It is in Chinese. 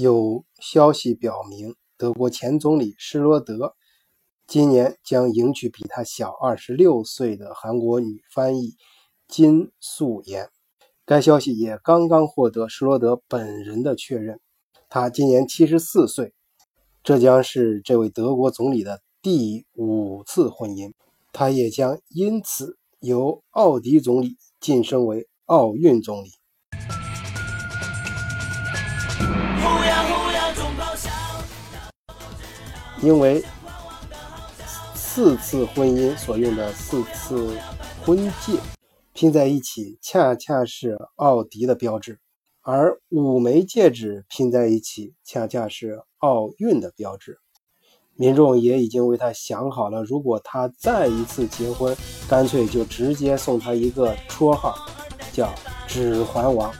有消息表明，德国前总理施罗德今年将迎娶比他小二十六岁的韩国女翻译金素妍。该消息也刚刚获得施罗德本人的确认。他今年七十四岁，这将是这位德国总理的第五次婚姻。他也将因此由奥迪总理晋升为奥运总理。因为四次婚姻所用的四次婚戒拼在一起，恰恰是奥迪的标志；而五枚戒指拼在一起，恰恰是奥运的标志。民众也已经为他想好了，如果他再一次结婚，干脆就直接送他一个绰号，叫“指环王”。